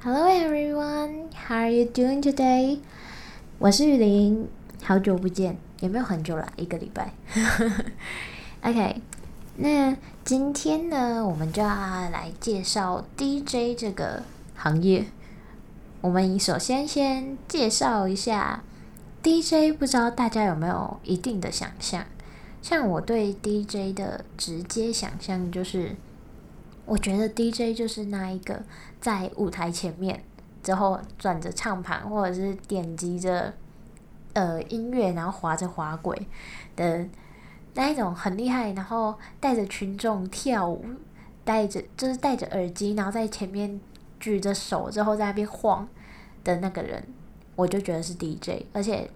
Hello everyone, how are you doing today? 我是雨林，好久不见，有没有很久了？一个礼拜。OK，那今天呢，我们就要来介绍 DJ 这个行业。我们首先先介绍一下 DJ，不知道大家有没有一定的想象？像我对 DJ 的直接想象就是，我觉得 DJ 就是那一个在舞台前面之后转着唱盘，或者是点击着呃音乐，然后滑着滑轨的那一种很厉害，然后带着群众跳舞，带着就是戴着耳机，然后在前面举着手之后在那边晃的那个人，我就觉得是 DJ，而且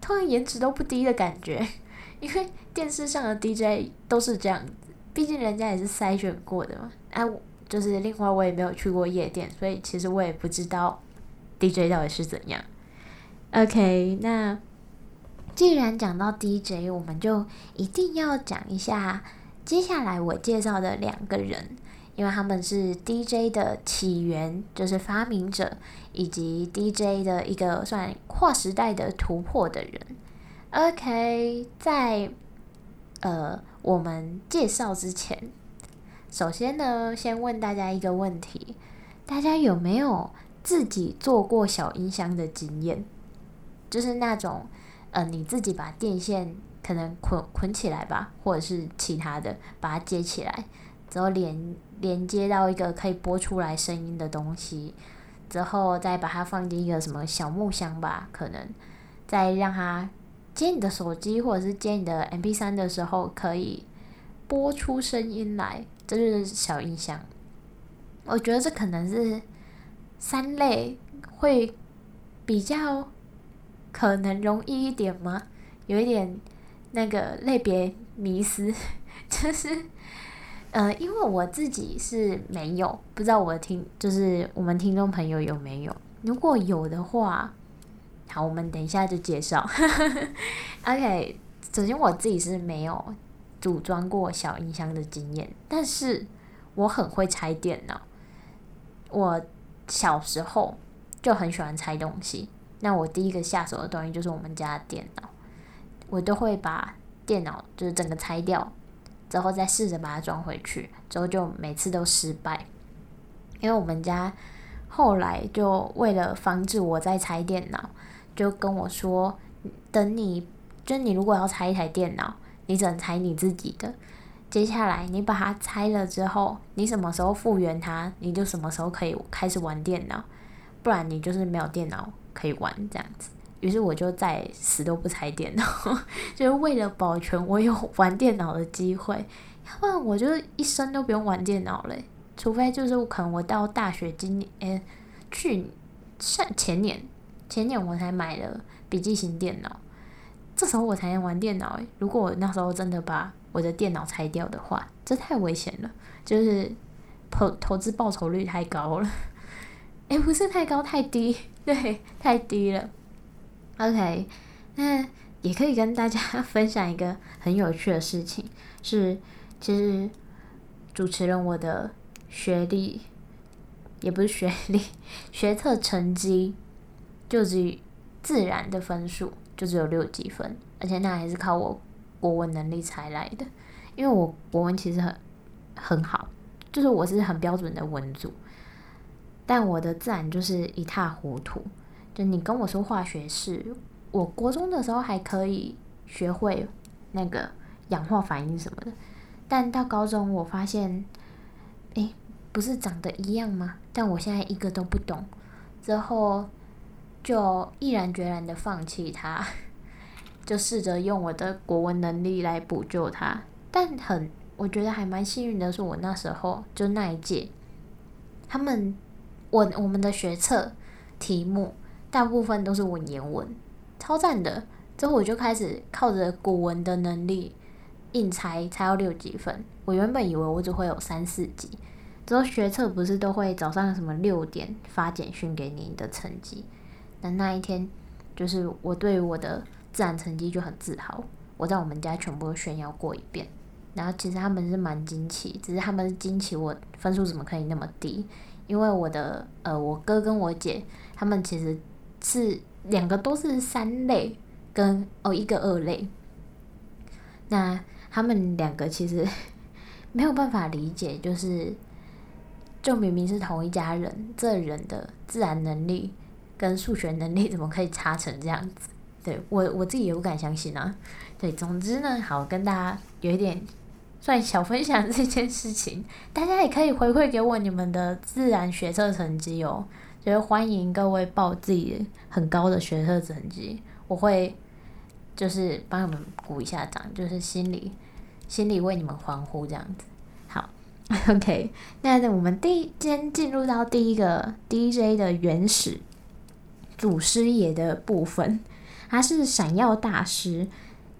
突然颜值都不低的感觉。因为电视上的 DJ 都是这样，毕竟人家也是筛选过的嘛。哎、啊，就是另外我也没有去过夜店，所以其实我也不知道 DJ 到底是怎样。OK，那既然讲到 DJ，我们就一定要讲一下接下来我介绍的两个人，因为他们是 DJ 的起源，就是发明者，以及 DJ 的一个算跨时代的突破的人。OK，在呃我们介绍之前，首先呢，先问大家一个问题：大家有没有自己做过小音箱的经验？就是那种呃你自己把电线可能捆捆起来吧，或者是其他的，把它接起来，之后连连接到一个可以播出来声音的东西，之后再把它放进一个什么小木箱吧，可能再让它。接你的手机或者是接你的 MP3 的时候，可以播出声音来，这就是小音箱。我觉得这可能是三类会比较可能容易一点吗？有一点那个类别迷失，就是呃，因为我自己是没有，不知道我听就是我们听众朋友有没有？如果有的话。好，我们等一下就介绍。OK，首先我自己是没有组装过小音箱的经验，但是我很会拆电脑。我小时候就很喜欢拆东西，那我第一个下手的东西就是我们家的电脑。我都会把电脑就是整个拆掉，之后再试着把它装回去，之后就每次都失败，因为我们家后来就为了防止我再拆电脑。就跟我说，等你，就你如果要拆一台电脑，你只能拆你自己的。接下来你把它拆了之后，你什么时候复原它，你就什么时候可以开始玩电脑，不然你就是没有电脑可以玩这样子。于是我就再死都不拆电脑，就是为了保全我有玩电脑的机会。要不然我就一生都不用玩电脑嘞，除非就是可能我到大学今年，诶，去上前年。前年我才买了笔记型电脑，这时候我才能玩电脑诶，如果我那时候真的把我的电脑拆掉的话，这太危险了，就是投投资报酬率太高了。诶，不是太高，太低，对，太低了。OK，那也可以跟大家分享一个很有趣的事情，是其实主持人我的学历也不是学历，学测成绩。就只自然的分数就只有六几分，而且那还是靠我国文能力才来的，因为我国文其实很很好，就是我是很标准的文组，但我的自然就是一塌糊涂。就你跟我说化学式，我国中的时候还可以学会那个氧化反应什么的，但到高中我发现，诶，不是长得一样吗？但我现在一个都不懂，之后。就毅然决然的放弃它，就试着用我的国文能力来补救它。但很，我觉得还蛮幸运的是，我那时候就那一届，他们我我们的学测题目大部分都是文言文，超赞的。之后我就开始靠着古文的能力硬猜，猜到六级分。我原本以为我只会有三四级。之后学测不是都会早上什么六点发简讯给你的成绩。但那一天，就是我对我的自然成绩就很自豪，我在我们家全部都炫耀过一遍。然后其实他们是蛮惊奇，只是他们惊奇我分数怎么可以那么低，因为我的呃，我哥跟我姐他们其实是两个都是三类，跟哦一个二类。那他们两个其实 没有办法理解，就是就明明是同一家人，这人的自然能力跟数学能力 怎么可以差成这样子？对，我我自己也不敢相信啊。对，总之呢，好，跟大家有一点算小分享这件事情，大家也可以回馈给我你们的自然学测成绩哦，就是欢迎各位报自己很高的学测成绩，我会就是帮你们鼓一下掌，就是心里心里为你们欢呼这样子。好，OK，那我们第先进入到第一个 DJ 的原始祖师爷的部分，他是闪耀大师。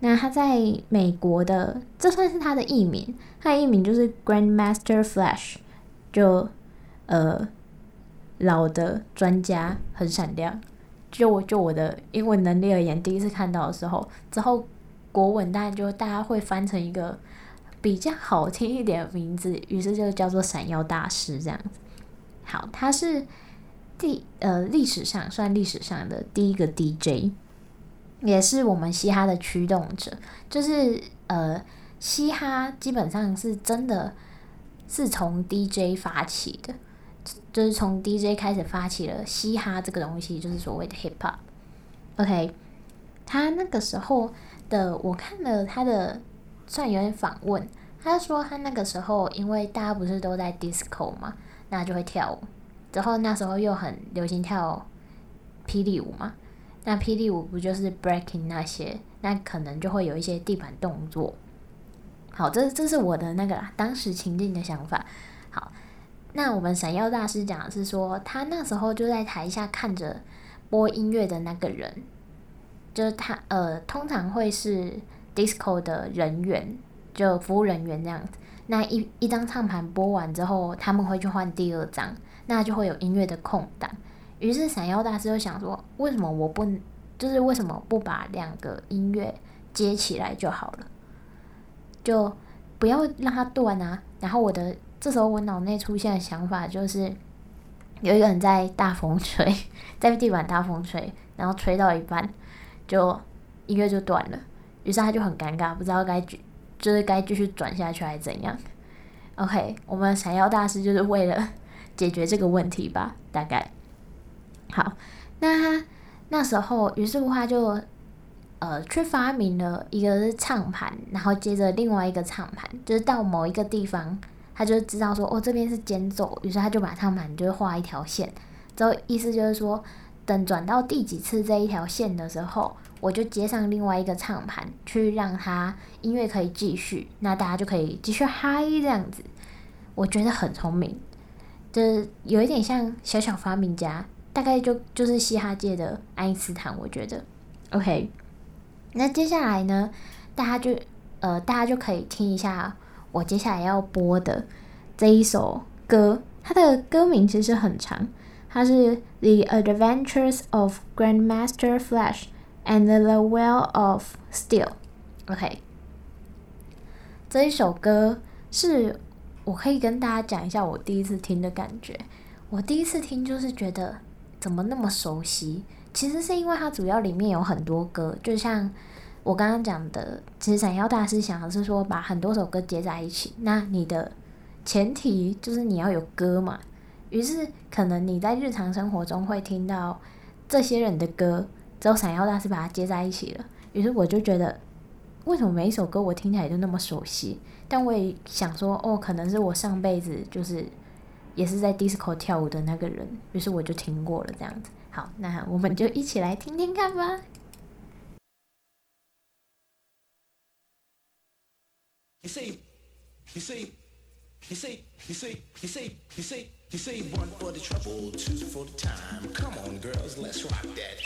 那他在美国的，这算是他的艺名，他的艺名就是 Grandmaster Flash，就呃老的专家很闪亮。就我就我的英文能力而言，第一次看到的时候，之后国文当然就大家会翻成一个比较好听一点的名字，于是就叫做闪耀大师这样子。好，他是第呃历史上算历史上的第一个 DJ。也是我们嘻哈的驱动者，就是呃，嘻哈基本上是真的是从 DJ 发起的，就是从 DJ 开始发起了嘻哈这个东西，就是所谓的 hip hop。OK，他那个时候的我看了他的算有点访问，他说他那个时候因为大家不是都在 disco 嘛，那就会跳舞，之后那时候又很流行跳霹雳舞嘛。那霹雳舞不就是 breaking 那些？那可能就会有一些地板动作。好，这这是我的那个啦当时情境的想法。好，那我们闪耀大师讲的是说，他那时候就在台下看着播音乐的那个人，就是他呃，通常会是 disco 的人员，就服务人员这样子。那一一张唱盘播完之后，他们会去换第二张，那就会有音乐的空档。于是闪耀大师就想说：“为什么我不，就是为什么不把两个音乐接起来就好了？就不要让它断啊！”然后我的这时候我脑内出现的想法就是，有一个人在大风吹，在地板大风吹，然后吹到一半，就音乐就断了。于是他就很尴尬，不知道该继就是该继续转下去还是怎样。OK，我们闪耀大师就是为了解决这个问题吧，大概。好，那那时候，于是乎他就呃去发明了一个是唱盘，然后接着另外一个唱盘，就是到某一个地方，他就知道说哦这边是间奏，于是他就把唱盘就画一条线，之后意思就是说，等转到第几次这一条线的时候，我就接上另外一个唱盘，去让它音乐可以继续，那大家就可以继续嗨这样子。我觉得很聪明，就是有一点像小小发明家。大概就就是嘻哈界的爱因斯坦，我觉得，OK。那接下来呢，大家就呃，大家就可以听一下我接下来要播的这一首歌，它的歌名其实很长，它是《The Adventures of Grandmaster Flash and the Well of Steel》，OK。这一首歌是我可以跟大家讲一下我第一次听的感觉，我第一次听就是觉得。怎么那么熟悉？其实是因为它主要里面有很多歌，就像我刚刚讲的，其实闪耀大师想的是说把很多首歌接在一起。那你的前提就是你要有歌嘛。于是可能你在日常生活中会听到这些人的歌，之后闪耀大师把它接在一起了。于是我就觉得，为什么每一首歌我听起来都那么熟悉但我也想说哦可能是我上辈子就是也是在迪斯科跳舞的那个人于是我就听过了这样子好那我们就一起来听听看吧 one for the trouble to for the time come on girls let's ride that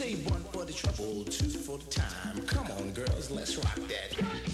Say one for the trouble, two for the time. Come on, girls, let's rock that.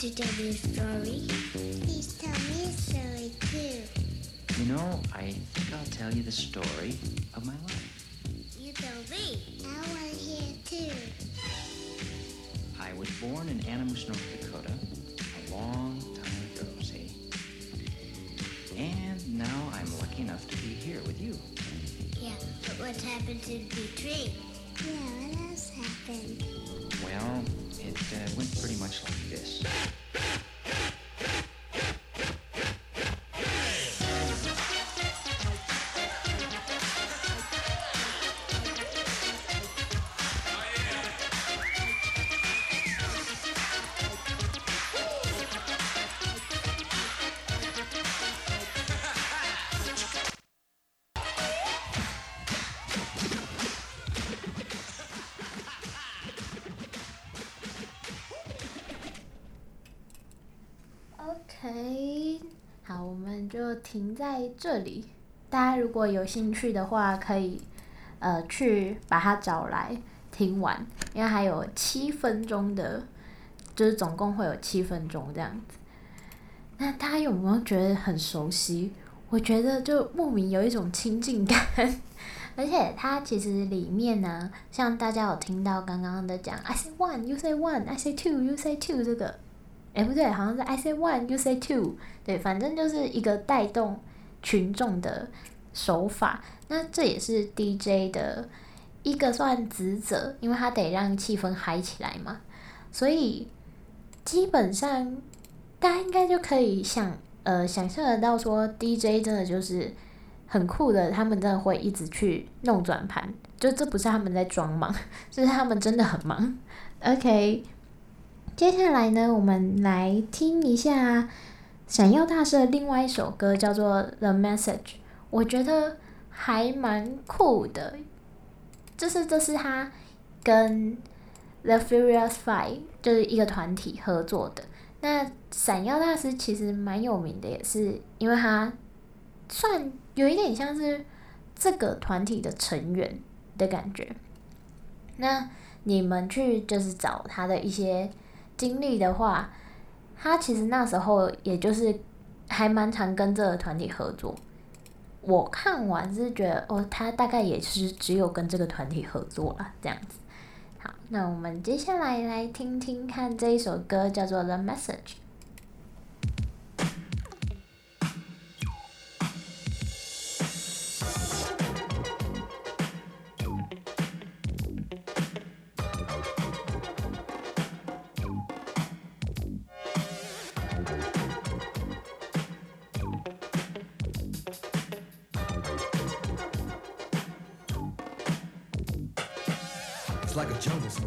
To tell me a story? Please tell me a story too. You know, I think I'll tell you the story of my life. You tell me. I want to hear too. I was born in Animus, North Dakota, a long time ago, see? And now I'm lucky enough to be here with you. Yeah, but what happened to the 停在这里。大家如果有兴趣的话，可以呃去把它找来听完，因为还有七分钟的，就是总共会有七分钟这样子。那大家有没有觉得很熟悉？我觉得就莫名有一种亲近感，而且它其实里面呢，像大家有听到刚刚的讲，I say one, you say one, I say two, you say two 这个。哎，不对，好像是 I say one, you say two，对，反正就是一个带动群众的手法。那这也是 DJ 的一个算职责，因为他得让气氛嗨起来嘛。所以基本上大家应该就可以想，呃，想象得到说 DJ 真的就是很酷的，他们真的会一直去弄转盘，就这不是他们在装忙，这 是他们真的很忙。OK。接下来呢，我们来听一下闪耀大师的另外一首歌，叫做《The Message》。我觉得还蛮酷的，就是这是他跟 The Furious Five 就是一个团体合作的。那闪耀大师其实蛮有名的，也是因为他算有一点像是这个团体的成员的感觉。那你们去就是找他的一些。经历的话，他其实那时候也就是还蛮常跟这个团体合作。我看完是觉得，哦，他大概也是只有跟这个团体合作了这样子。好，那我们接下来来听听看这一首歌，叫做《The Message》。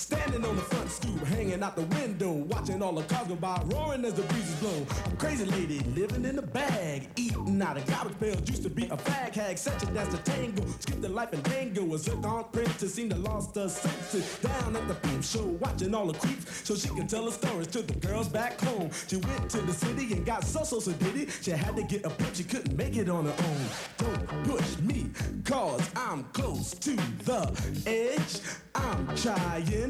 Standing on the front stoop, hanging out the window, watching all the cars go by, roaring as the breezes blow. A crazy lady living in a bag, eating out of garbage pails. Used to be a fag hag, such a dance to tango. Skipped the life and dango. A zircon princess seemed to the lost her senses. Down at the peep show, watching all the creeps, so she could tell her stories to the girls back home. She went to the city and got so so so. She had to get a pimp, she couldn't make it on her own. Don't push me, cause I'm close to the edge. I'm trying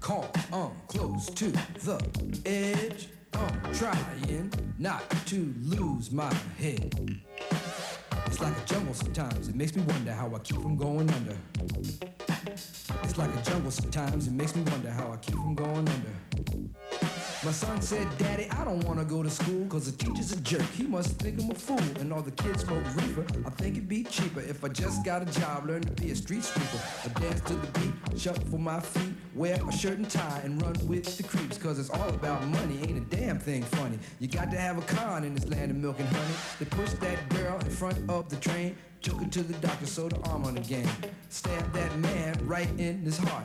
call, I'm close to the edge. I'm trying not to lose my head. It's like a jungle sometimes. It makes me wonder how I keep from going under. It's like a jungle sometimes. It makes me wonder how I keep from going under. My son said, Daddy, I don't wanna go to school cause the teacher's a jerk. He must think I'm a fool and all the kids smoke reefer. I think it'd be cheaper if I just got a job, learn to be a street sweeper. I dance to the beat, shuffle my feet, wear a shirt and tie and run with the creeps cause it's all about money. Ain't a damn thing funny. You got to have a con in this land of milk and honey. They pushed that girl in front of the train, took her to the doctor, sewed her arm on again. Stabbed that man right in his heart.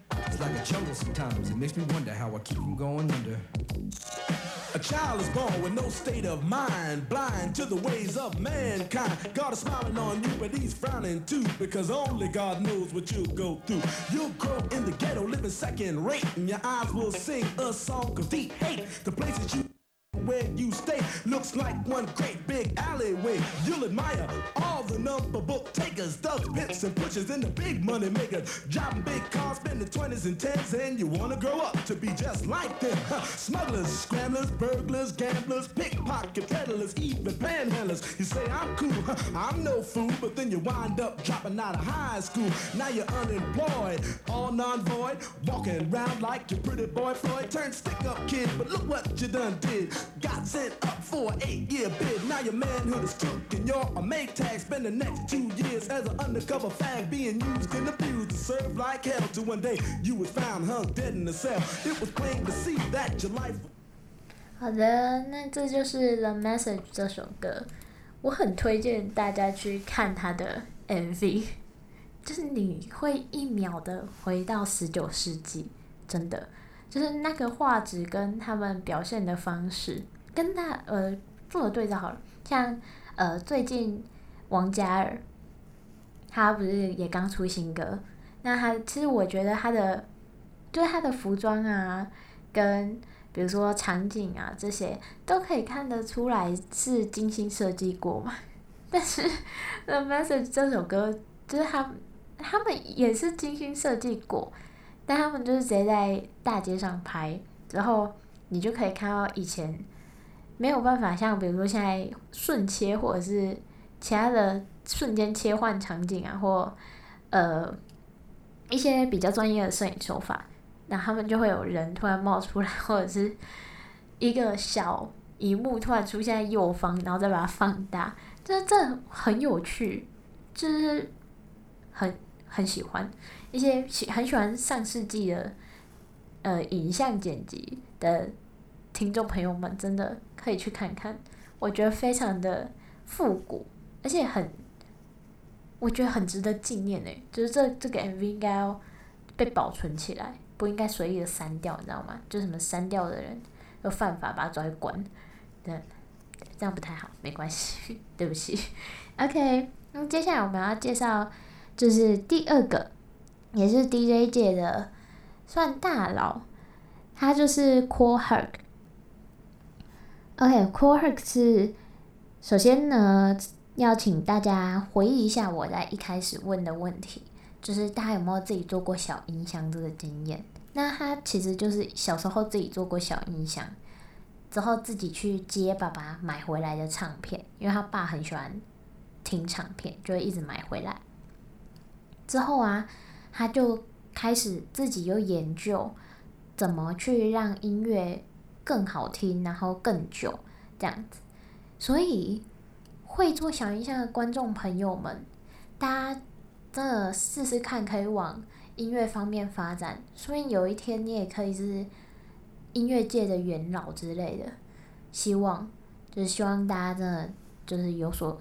It's like a jungle sometimes. It makes me wonder how I keep from going under. A child is born with no state of mind, blind to the ways of mankind. God is smiling on you, but he's frowning too, because only God knows what you'll go through. You'll grow in the ghetto, living second rate, and your eyes will sing a song of deep hate. The places you where you stay looks like one great big alleyway. You'll admire all the number book takers, thugs, pimps, and pushers, and the big money makers. Driving big cars, spending 20s and 10s, and you wanna grow up to be just like them. Smugglers, scramblers, burglars, gamblers, pickpocket peddlers, even panhandlers. You say, I'm cool, I'm no fool, but then you wind up dropping out of high school. Now you're unemployed, all non-void, walking around like your pretty boy Floyd. Turned stick-up kid, but look what you done did. Got sent up for an eight-year bid. Now your manhood is took and you're a make tag. Spend the next two years as an undercover fag being used and abused to serve like hell. Till one day you was found hung dead in a cell. It was plain to see that your life 好的，那这就是《The Message》这首歌，我很推荐大家去看它的 MV，就是你会一秒的回到十九世纪，真的。就是那个画质跟他们表现的方式，跟他呃做个对照好了。像呃最近王嘉尔，他不是也刚出新歌？那他其实我觉得他的，就是他的服装啊，跟比如说场景啊这些，都可以看得出来是精心设计过嘛。但是《The Message》这首歌，就是他他们也是精心设计过。但他们就是直接在大街上拍，然后你就可以看到以前没有办法像比如说现在瞬切或者是其他的瞬间切换场景啊，或呃一些比较专业的摄影手法，那他们就会有人突然冒出来，或者是一个小荧幕突然出现在右方，然后再把它放大，这这很有趣，就是很很喜欢。一些喜很喜欢上世纪的呃影像剪辑的听众朋友们，真的可以去看看，我觉得非常的复古，而且很，我觉得很值得纪念诶，就是这这个 MV 应该要被保存起来，不应该随意的删掉，你知道吗？就什么删掉的人又犯法，把他抓去关，对，这样不太好，没关系，对不起。OK，那么接下来我们要介绍就是第二个。也是 DJ 界的算大佬，他就是 Cool Herc。OK，Kool Herc 是首先呢，要请大家回忆一下我在一开始问的问题，就是大家有没有自己做过小音箱这个经验？那他其实就是小时候自己做过小音箱，之后自己去接爸爸买回来的唱片，因为他爸很喜欢听唱片，就会一直买回来。之后啊。他就开始自己又研究怎么去让音乐更好听，然后更久这样子。所以会做小音箱的观众朋友们，大家真的试试看，可以往音乐方面发展。所以有一天你也可以是音乐界的元老之类的。希望就是希望大家真的就是有所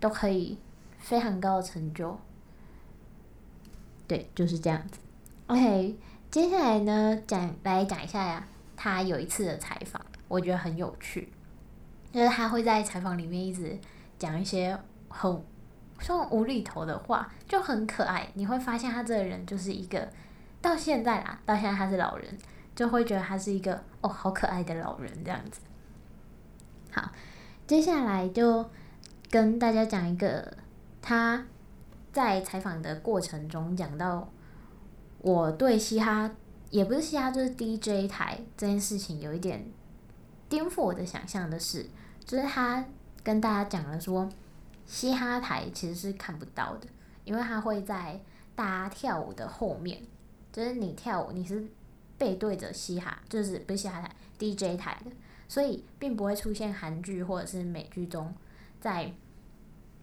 都可以非常高的成就。对，就是这样子。OK，接下来呢，讲来讲一下呀，他有一次的采访，我觉得很有趣，就是他会在采访里面一直讲一些很说无厘头的话，就很可爱。你会发现他这个人就是一个到现在啦，到现在他是老人，就会觉得他是一个哦，好可爱的老人这样子。好，接下来就跟大家讲一个他。在采访的过程中，讲到我对嘻哈，也不是嘻哈，就是 DJ 台这件事情有一点颠覆我的想象的是，就是他跟大家讲了说，嘻哈台其实是看不到的，因为他会在大家跳舞的后面，就是你跳舞你是背对着嘻哈，就是不是嘻哈台 DJ 台的，所以并不会出现韩剧或者是美剧中在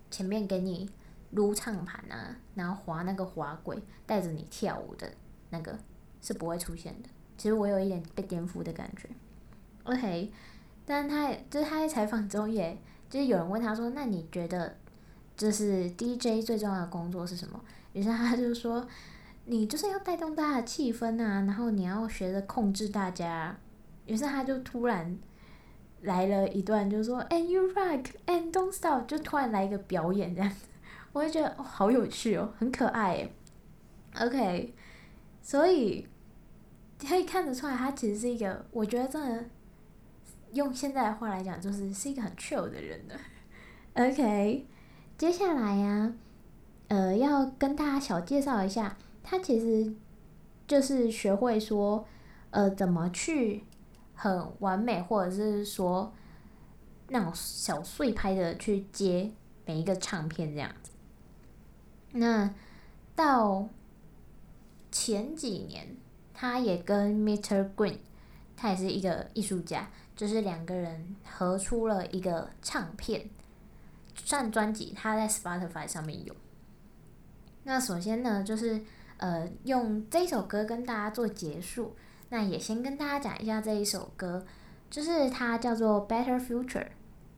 前面给你。撸唱盘啊，然后滑那个滑轨，带着你跳舞的那个是不会出现的。其实我有一点被颠覆的感觉。OK，但他就是他在采访中也，就是有人问他说：“那你觉得就是 DJ 最重要的工作是什么？”于是他就说：“你就是要带动大家的气氛啊，然后你要学着控制大家。”于是他就突然来了一段，就是说：“And you rock and don't stop。”就突然来一个表演这样子。我会觉得哦，好有趣哦，很可爱诶。OK，所以可以看得出来，他其实是一个，我觉得真的用现在的话来讲，就是是一个很 chill 的人的。OK，接下来呀、呃，要跟大家小介绍一下，他其实就是学会说，呃，怎么去很完美，或者是说那种小碎拍的去接每一个唱片这样子。那到前几年，他也跟 Mr. Green，他也是一个艺术家，就是两个人合出了一个唱片，算专辑，他在 Spotify 上面有。那首先呢，就是呃用这首歌跟大家做结束，那也先跟大家讲一下这一首歌，就是它叫做 Better Future。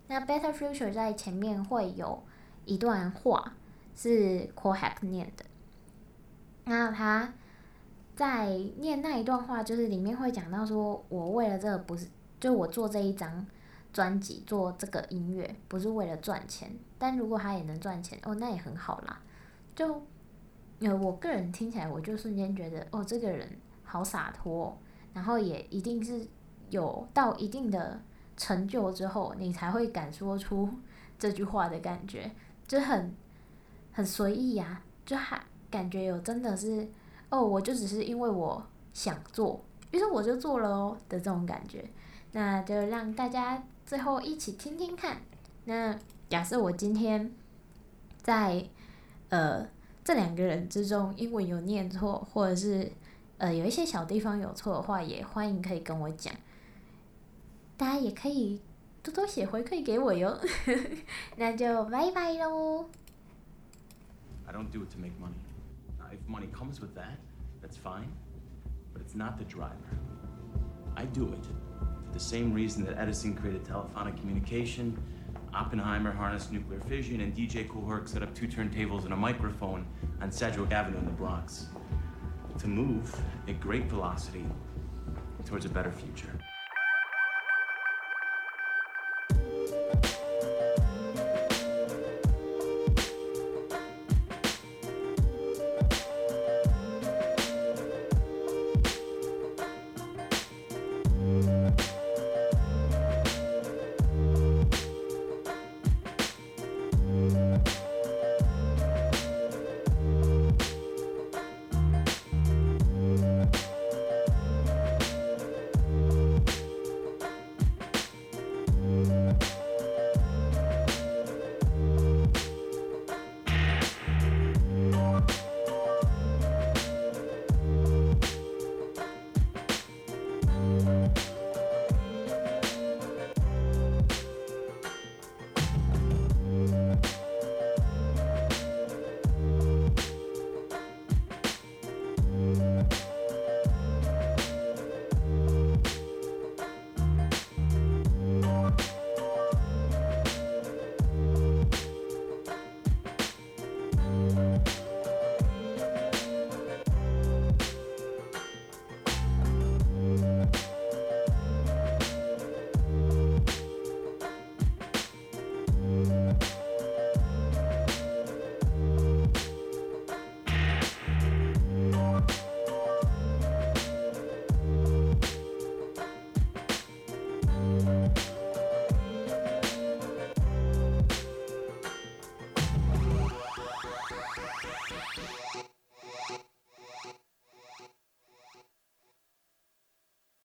那 Better Future 在前面会有一段话。是 cohack 念的，那他在念那一段话，就是里面会讲到说，我为了这个不是，就我做这一张专辑，做这个音乐不是为了赚钱，但如果他也能赚钱，哦，那也很好啦。就，呃，我个人听起来，我就瞬间觉得，哦，这个人好洒脱，然后也一定是有到一定的成就之后，你才会敢说出这句话的感觉，就很。很随意呀、就还感觉有真的是哦，我就只是因为我想做，于是我就做了哦的这种感觉。那就让大家最后一起听听看。那假设我今天在呃这两个人之中英文有念错，或者是呃有一些小地方有错的话，也欢迎可以跟我讲。大家也可以多多写回馈给我哟。那就拜拜喽。I don't do it to make money. Now, if money comes with that, that's fine, but it's not the driver. I do it for the same reason that Edison created telephonic communication, Oppenheimer harnessed nuclear fission, and DJ Kool Herc set up two turntables and a microphone on Sedgwick Avenue in the Bronx. To move at great velocity towards a better future.